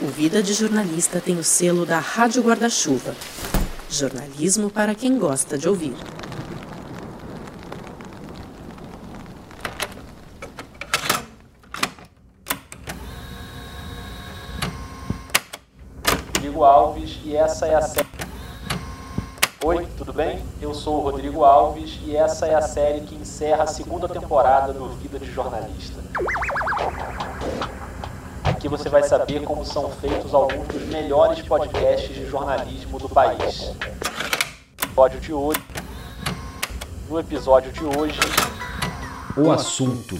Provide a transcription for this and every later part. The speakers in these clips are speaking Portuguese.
O Vida de Jornalista tem o selo da Rádio Guarda-Chuva. Jornalismo para quem gosta de ouvir. Rodrigo Alves e essa é a série. Oi, tudo bem? Eu sou o Rodrigo Alves e essa é a série que encerra a segunda temporada do Vida de Jornalista. Aqui você vai saber como são feitos alguns dos melhores podcasts de jornalismo do país. Episódio de hoje. No episódio de hoje, O assunto.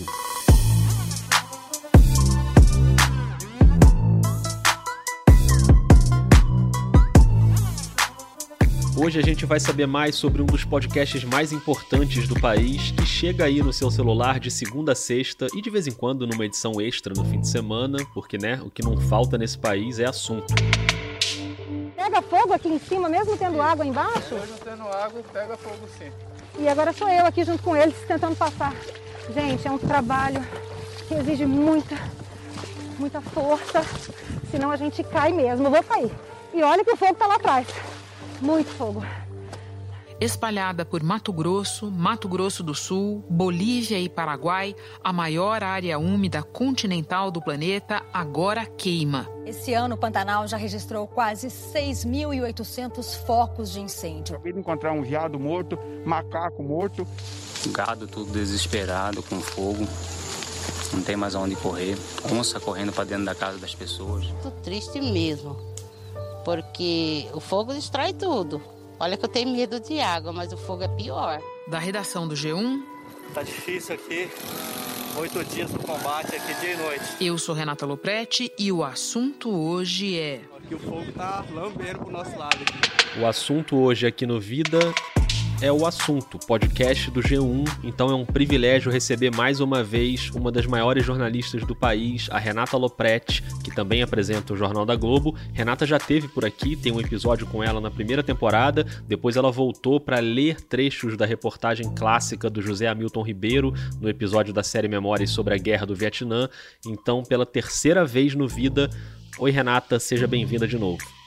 Hoje a gente vai saber mais sobre um dos podcasts mais importantes do país, que chega aí no seu celular de segunda a sexta e de vez em quando numa edição extra no fim de semana, porque né, o que não falta nesse país é assunto. Pega fogo aqui em cima, mesmo tendo água embaixo? Mesmo tendo água, pega fogo sim. E agora sou eu aqui junto com eles tentando passar. Gente, é um trabalho que exige muita, muita força, senão a gente cai mesmo. Eu vou cair. E olha que o fogo tá lá atrás. Muito fogo. Espalhada por Mato Grosso, Mato Grosso do Sul, Bolívia e Paraguai, a maior área úmida continental do planeta agora queima. Esse ano, o Pantanal já registrou quase 6.800 focos de incêndio. Acabei de encontrar um veado morto, macaco morto. Gado tudo desesperado com fogo. Não tem mais aonde correr. Onça correndo para dentro da casa das pessoas. Tô triste mesmo, porque o fogo destrói tudo. Olha que eu tenho medo de água, mas o fogo é pior. Da redação do G1, Tá difícil aqui. Oito dias no combate aqui dia e noite. eu sou Renata Loprete e o assunto hoje é Aqui o fogo tá lambendo pro nosso lado aqui. O assunto hoje aqui no Vida é o assunto, podcast do G1. Então é um privilégio receber mais uma vez uma das maiores jornalistas do país, a Renata Lopretti, que também apresenta o Jornal da Globo. Renata já teve por aqui, tem um episódio com ela na primeira temporada. Depois ela voltou para ler trechos da reportagem clássica do José Hamilton Ribeiro no episódio da série Memórias sobre a Guerra do Vietnã. Então, pela terceira vez no Vida, oi Renata, seja bem-vinda de novo.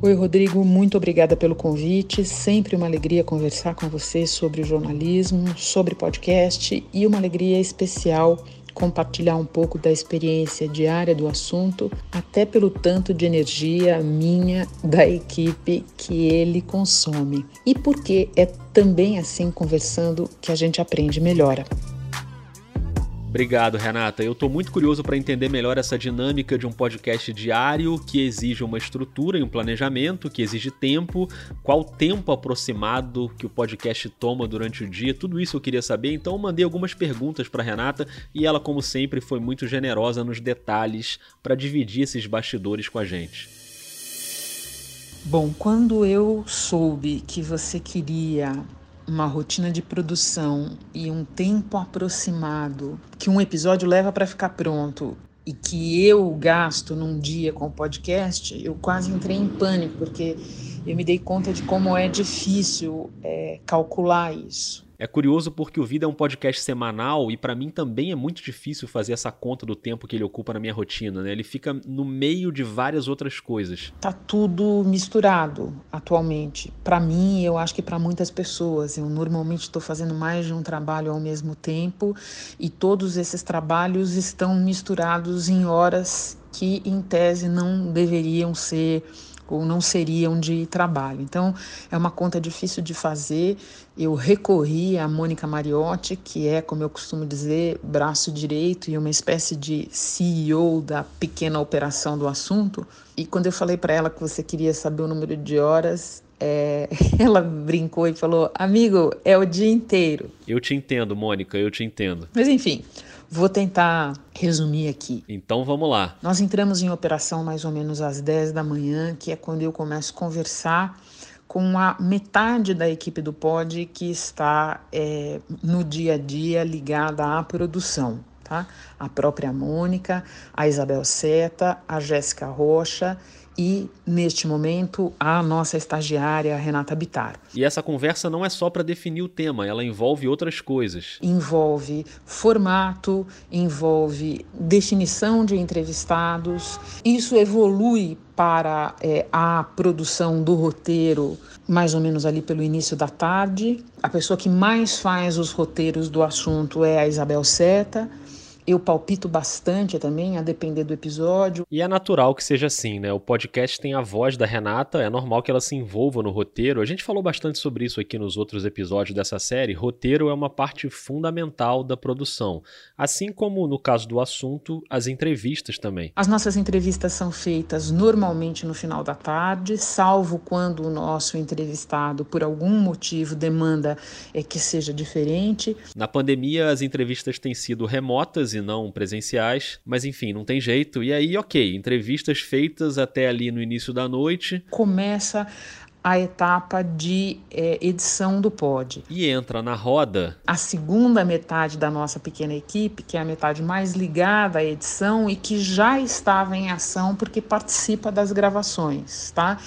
Oi, Rodrigo, muito obrigada pelo convite. Sempre uma alegria conversar com você sobre jornalismo, sobre podcast e uma alegria especial compartilhar um pouco da experiência diária do assunto, até pelo tanto de energia minha, da equipe que ele consome. E porque é também assim conversando que a gente aprende e melhora. Obrigado, Renata. Eu estou muito curioso para entender melhor essa dinâmica de um podcast diário que exige uma estrutura e um planejamento, que exige tempo, qual tempo aproximado que o podcast toma durante o dia, tudo isso eu queria saber. Então eu mandei algumas perguntas para Renata e ela, como sempre, foi muito generosa nos detalhes para dividir esses bastidores com a gente. Bom, quando eu soube que você queria uma rotina de produção e um tempo aproximado que um episódio leva para ficar pronto e que eu gasto num dia com o podcast, eu quase entrei em pânico, porque eu me dei conta de como é difícil é, calcular isso. É curioso porque o Vida é um podcast semanal e para mim também é muito difícil fazer essa conta do tempo que ele ocupa na minha rotina, né? Ele fica no meio de várias outras coisas. Tá tudo misturado atualmente. Para mim, eu acho que para muitas pessoas, eu normalmente estou fazendo mais de um trabalho ao mesmo tempo e todos esses trabalhos estão misturados em horas que em tese não deveriam ser ou não seriam de trabalho. Então, é uma conta difícil de fazer. Eu recorri a Mônica Mariotti, que é, como eu costumo dizer, braço direito e uma espécie de CEO da pequena operação do assunto. E quando eu falei para ela que você queria saber o número de horas, é, ela brincou e falou: Amigo, é o dia inteiro. Eu te entendo, Mônica, eu te entendo. Mas enfim, vou tentar resumir aqui. Então vamos lá. Nós entramos em operação mais ou menos às 10 da manhã, que é quando eu começo a conversar com a metade da equipe do pod que está é, no dia a dia ligada à produção. tá? A própria Mônica, a Isabel Seta, a Jéssica Rocha e, neste momento, a nossa estagiária Renata Bitar. E essa conversa não é só para definir o tema, ela envolve outras coisas. Envolve formato, envolve definição de entrevistados. Isso evolui para é, a produção do roteiro, mais ou menos ali pelo início da tarde. A pessoa que mais faz os roteiros do assunto é a Isabel Seta. Eu palpito bastante também, a depender do episódio. E é natural que seja assim, né? O podcast tem a voz da Renata, é normal que ela se envolva no roteiro. A gente falou bastante sobre isso aqui nos outros episódios dessa série. Roteiro é uma parte fundamental da produção. Assim como no caso do assunto, as entrevistas também. As nossas entrevistas são feitas normalmente no final da tarde, salvo quando o nosso entrevistado, por algum motivo, demanda é, que seja diferente. Na pandemia, as entrevistas têm sido remotas e não presenciais, mas enfim, não tem jeito. E aí, ok, entrevistas feitas até ali no início da noite. Começa a etapa de é, edição do pod. E entra na roda a segunda metade da nossa pequena equipe, que é a metade mais ligada à edição e que já estava em ação porque participa das gravações, tá?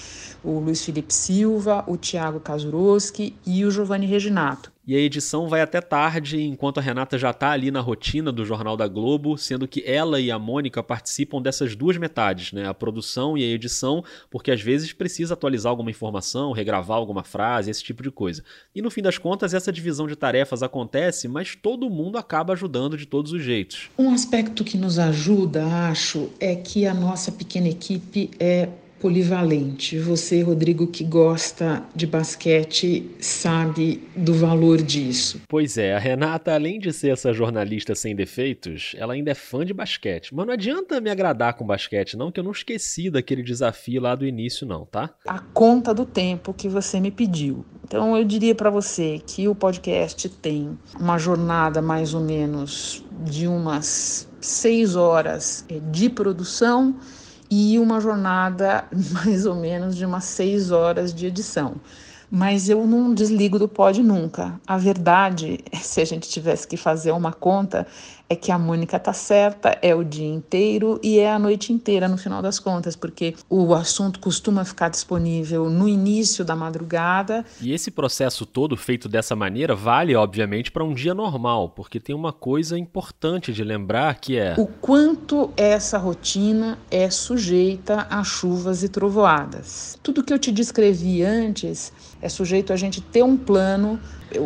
O Luiz Felipe Silva, o Tiago Kazuroski e o Giovanni Reginato. E a edição vai até tarde, enquanto a Renata já está ali na rotina do Jornal da Globo, sendo que ela e a Mônica participam dessas duas metades, né? A produção e a edição, porque às vezes precisa atualizar alguma informação, regravar alguma frase, esse tipo de coisa. E no fim das contas, essa divisão de tarefas acontece, mas todo mundo acaba ajudando de todos os jeitos. Um aspecto que nos ajuda, acho, é que a nossa pequena equipe é polivalente. Você, Rodrigo, que gosta de basquete, sabe do valor disso. Pois é, a Renata, além de ser essa jornalista sem defeitos, ela ainda é fã de basquete. Mas não adianta me agradar com basquete, não, que eu não esqueci daquele desafio lá do início, não, tá? A conta do tempo que você me pediu. Então eu diria para você que o podcast tem uma jornada mais ou menos de umas seis horas de produção e uma jornada mais ou menos de umas seis horas de edição. Mas eu não desligo do pod nunca. A verdade, se a gente tivesse que fazer uma conta, é que a Mônica tá certa, é o dia inteiro e é a noite inteira no final das contas, porque o assunto costuma ficar disponível no início da madrugada. E esse processo todo feito dessa maneira vale, obviamente, para um dia normal, porque tem uma coisa importante de lembrar que é o quanto essa rotina é sujeita a chuvas e trovoadas. Tudo que eu te descrevi antes é sujeito a gente ter um plano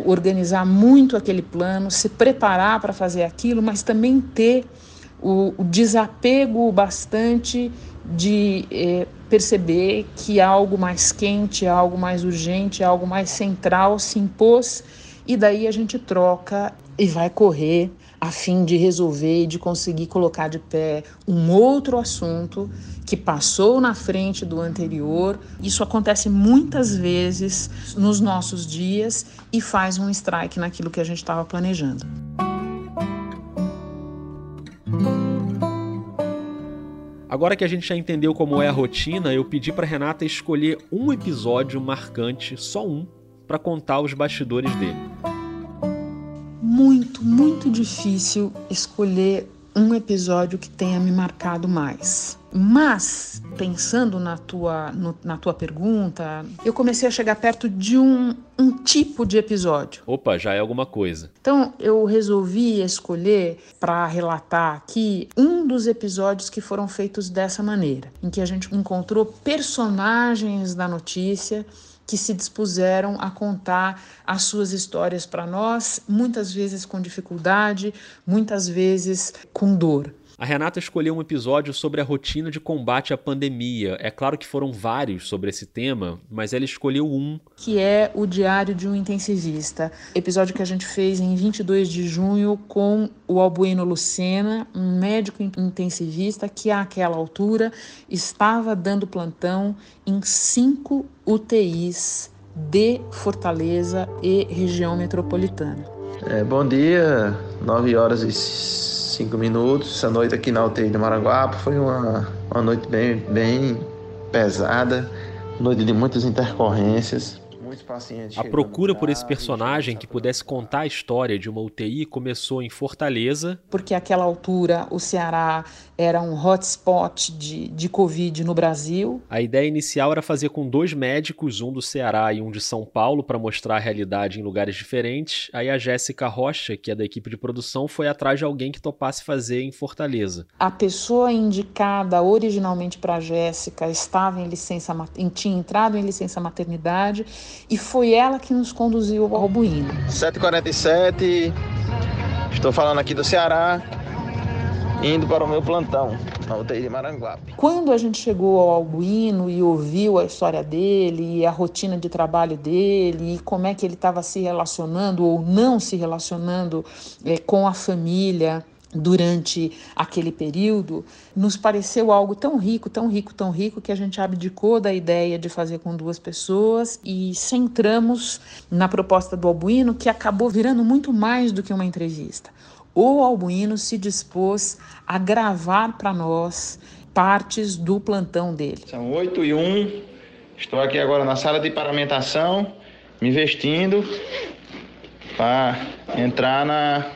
organizar muito aquele plano, se preparar para fazer aquilo, mas também ter o, o desapego bastante de eh, perceber que algo mais quente, algo mais urgente, algo mais central se impôs e daí a gente troca e vai correr a fim de resolver e de conseguir colocar de pé um outro assunto que passou na frente do anterior. Isso acontece muitas vezes nos nossos dias e faz um strike naquilo que a gente estava planejando. Agora que a gente já entendeu como é a rotina, eu pedi para Renata escolher um episódio marcante, só um, para contar os bastidores dele muito, muito difícil escolher um episódio que tenha me marcado mais. Mas, pensando na tua, no, na tua pergunta, eu comecei a chegar perto de um, um tipo de episódio. Opa, já é alguma coisa. Então, eu resolvi escolher para relatar aqui um dos episódios que foram feitos dessa maneira, em que a gente encontrou personagens da notícia que se dispuseram a contar as suas histórias para nós, muitas vezes com dificuldade, muitas vezes com dor. A Renata escolheu um episódio sobre a rotina de combate à pandemia. É claro que foram vários sobre esse tema, mas ela escolheu um. Que é o Diário de um Intensivista. Episódio que a gente fez em 22 de junho com o Albueno Lucena, um médico intensivista que, àquela altura, estava dando plantão em cinco UTIs de Fortaleza e região metropolitana. É, bom dia, 9 horas e cinco minutos. Essa noite aqui na UTI de Maranguape foi uma, uma noite bem, bem pesada, noite de muitas intercorrências. A procura por esse personagem que pudesse contar a história de uma UTI começou em Fortaleza. Porque àquela altura o Ceará era um hotspot de, de Covid no Brasil. A ideia inicial era fazer com dois médicos, um do Ceará e um de São Paulo, para mostrar a realidade em lugares diferentes. Aí a Jéssica Rocha, que é da equipe de produção, foi atrás de alguém que topasse fazer em Fortaleza. A pessoa indicada originalmente para a Jéssica estava em licença, tinha entrado em licença maternidade e foi ela que nos conduziu ao Albuíno. 7h47, estou falando aqui do Ceará, indo para o meu plantão na UTI de Maranguape. Quando a gente chegou ao Albuíno e ouviu a história dele e a rotina de trabalho dele e como é que ele estava se relacionando ou não se relacionando é, com a família, durante aquele período, nos pareceu algo tão rico, tão rico, tão rico, que a gente abdicou da ideia de fazer com duas pessoas e centramos na proposta do Albuíno, que acabou virando muito mais do que uma entrevista. O Albuíno se dispôs a gravar para nós partes do plantão dele. São 8 e 1, estou aqui agora na sala de paramentação, me vestindo para entrar na,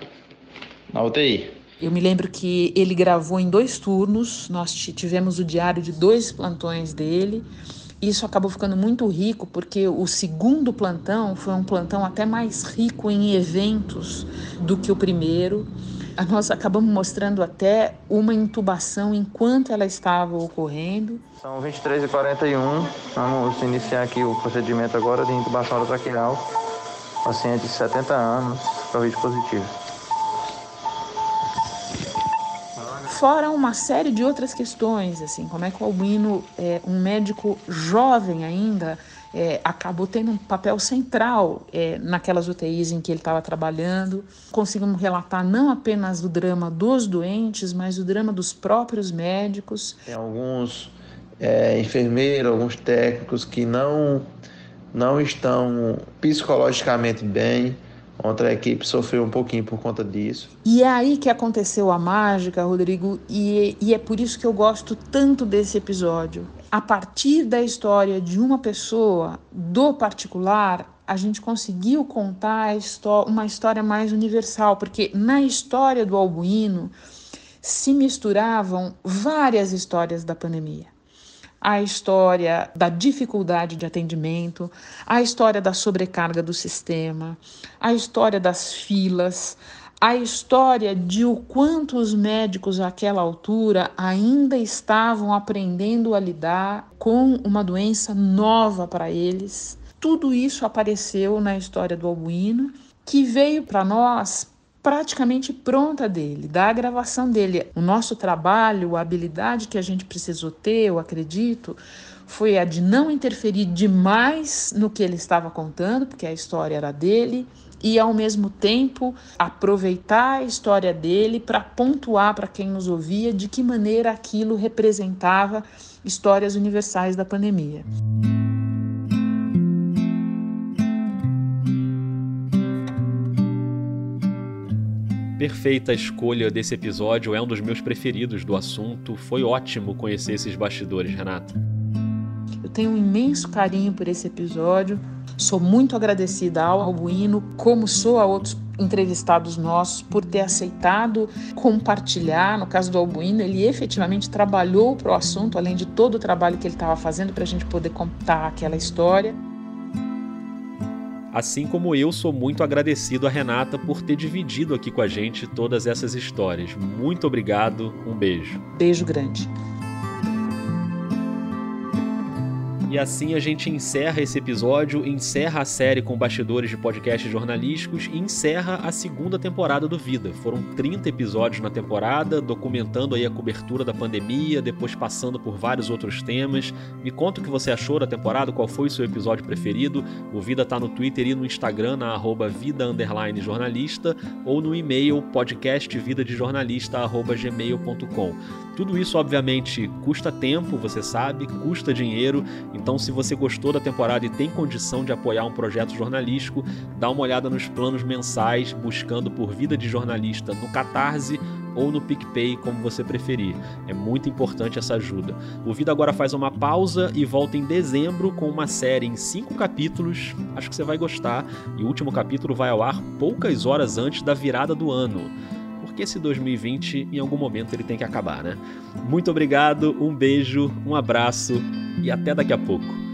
na UTI. Eu me lembro que ele gravou em dois turnos, nós tivemos o diário de dois plantões dele. Isso acabou ficando muito rico porque o segundo plantão foi um plantão até mais rico em eventos do que o primeiro. Nós acabamos mostrando até uma intubação enquanto ela estava ocorrendo. São 23h41, vamos iniciar aqui o procedimento agora de intubação orotraqueal. Paciente de 70 anos, Covid positivo. Fora uma série de outras questões, assim, como é que o Albino, é, um médico jovem ainda, é, acabou tendo um papel central é, naquelas UTIs em que ele estava trabalhando. Conseguimos relatar não apenas o drama dos doentes, mas o drama dos próprios médicos. Tem alguns é, enfermeiros, alguns técnicos que não, não estão psicologicamente bem Outra equipe sofreu um pouquinho por conta disso. E é aí que aconteceu a mágica, Rodrigo, e, e é por isso que eu gosto tanto desse episódio. A partir da história de uma pessoa, do particular, a gente conseguiu contar uma história mais universal, porque na história do Albuíno se misturavam várias histórias da pandemia a história da dificuldade de atendimento, a história da sobrecarga do sistema, a história das filas, a história de o quanto os médicos àquela altura ainda estavam aprendendo a lidar com uma doença nova para eles. Tudo isso apareceu na história do Albuíno, que veio para nós praticamente pronta dele, da gravação dele. O nosso trabalho, a habilidade que a gente precisou ter, eu acredito, foi a de não interferir demais no que ele estava contando, porque a história era dele, e ao mesmo tempo aproveitar a história dele para pontuar para quem nos ouvia de que maneira aquilo representava histórias universais da pandemia. Perfeita escolha desse episódio, é um dos meus preferidos do assunto. Foi ótimo conhecer esses bastidores, Renata. Eu tenho um imenso carinho por esse episódio. Sou muito agradecida ao Albuíno, como sou a outros entrevistados nossos, por ter aceitado compartilhar. No caso do Albuíno, ele efetivamente trabalhou para o assunto, além de todo o trabalho que ele estava fazendo para a gente poder contar aquela história. Assim como eu sou muito agradecido a Renata por ter dividido aqui com a gente todas essas histórias. Muito obrigado, um beijo. Beijo grande. E assim a gente encerra esse episódio, encerra a série com bastidores de podcasts jornalísticos e encerra a segunda temporada do Vida. Foram 30 episódios na temporada, documentando aí a cobertura da pandemia, depois passando por vários outros temas. Me conta o que você achou da temporada, qual foi o seu episódio preferido. O Vida tá no Twitter e no Instagram, na arroba vida jornalista, ou no e-mail podcastvidadejornalista.gmail.com. Tudo isso, obviamente, custa tempo, você sabe, custa dinheiro. Então, se você gostou da temporada e tem condição de apoiar um projeto jornalístico, dá uma olhada nos planos mensais, buscando por Vida de Jornalista no Catarse ou no PicPay, como você preferir. É muito importante essa ajuda. O Vida agora faz uma pausa e volta em dezembro com uma série em cinco capítulos. Acho que você vai gostar. E o último capítulo vai ao ar poucas horas antes da virada do ano porque esse 2020 em algum momento ele tem que acabar, né? Muito obrigado, um beijo, um abraço e até daqui a pouco.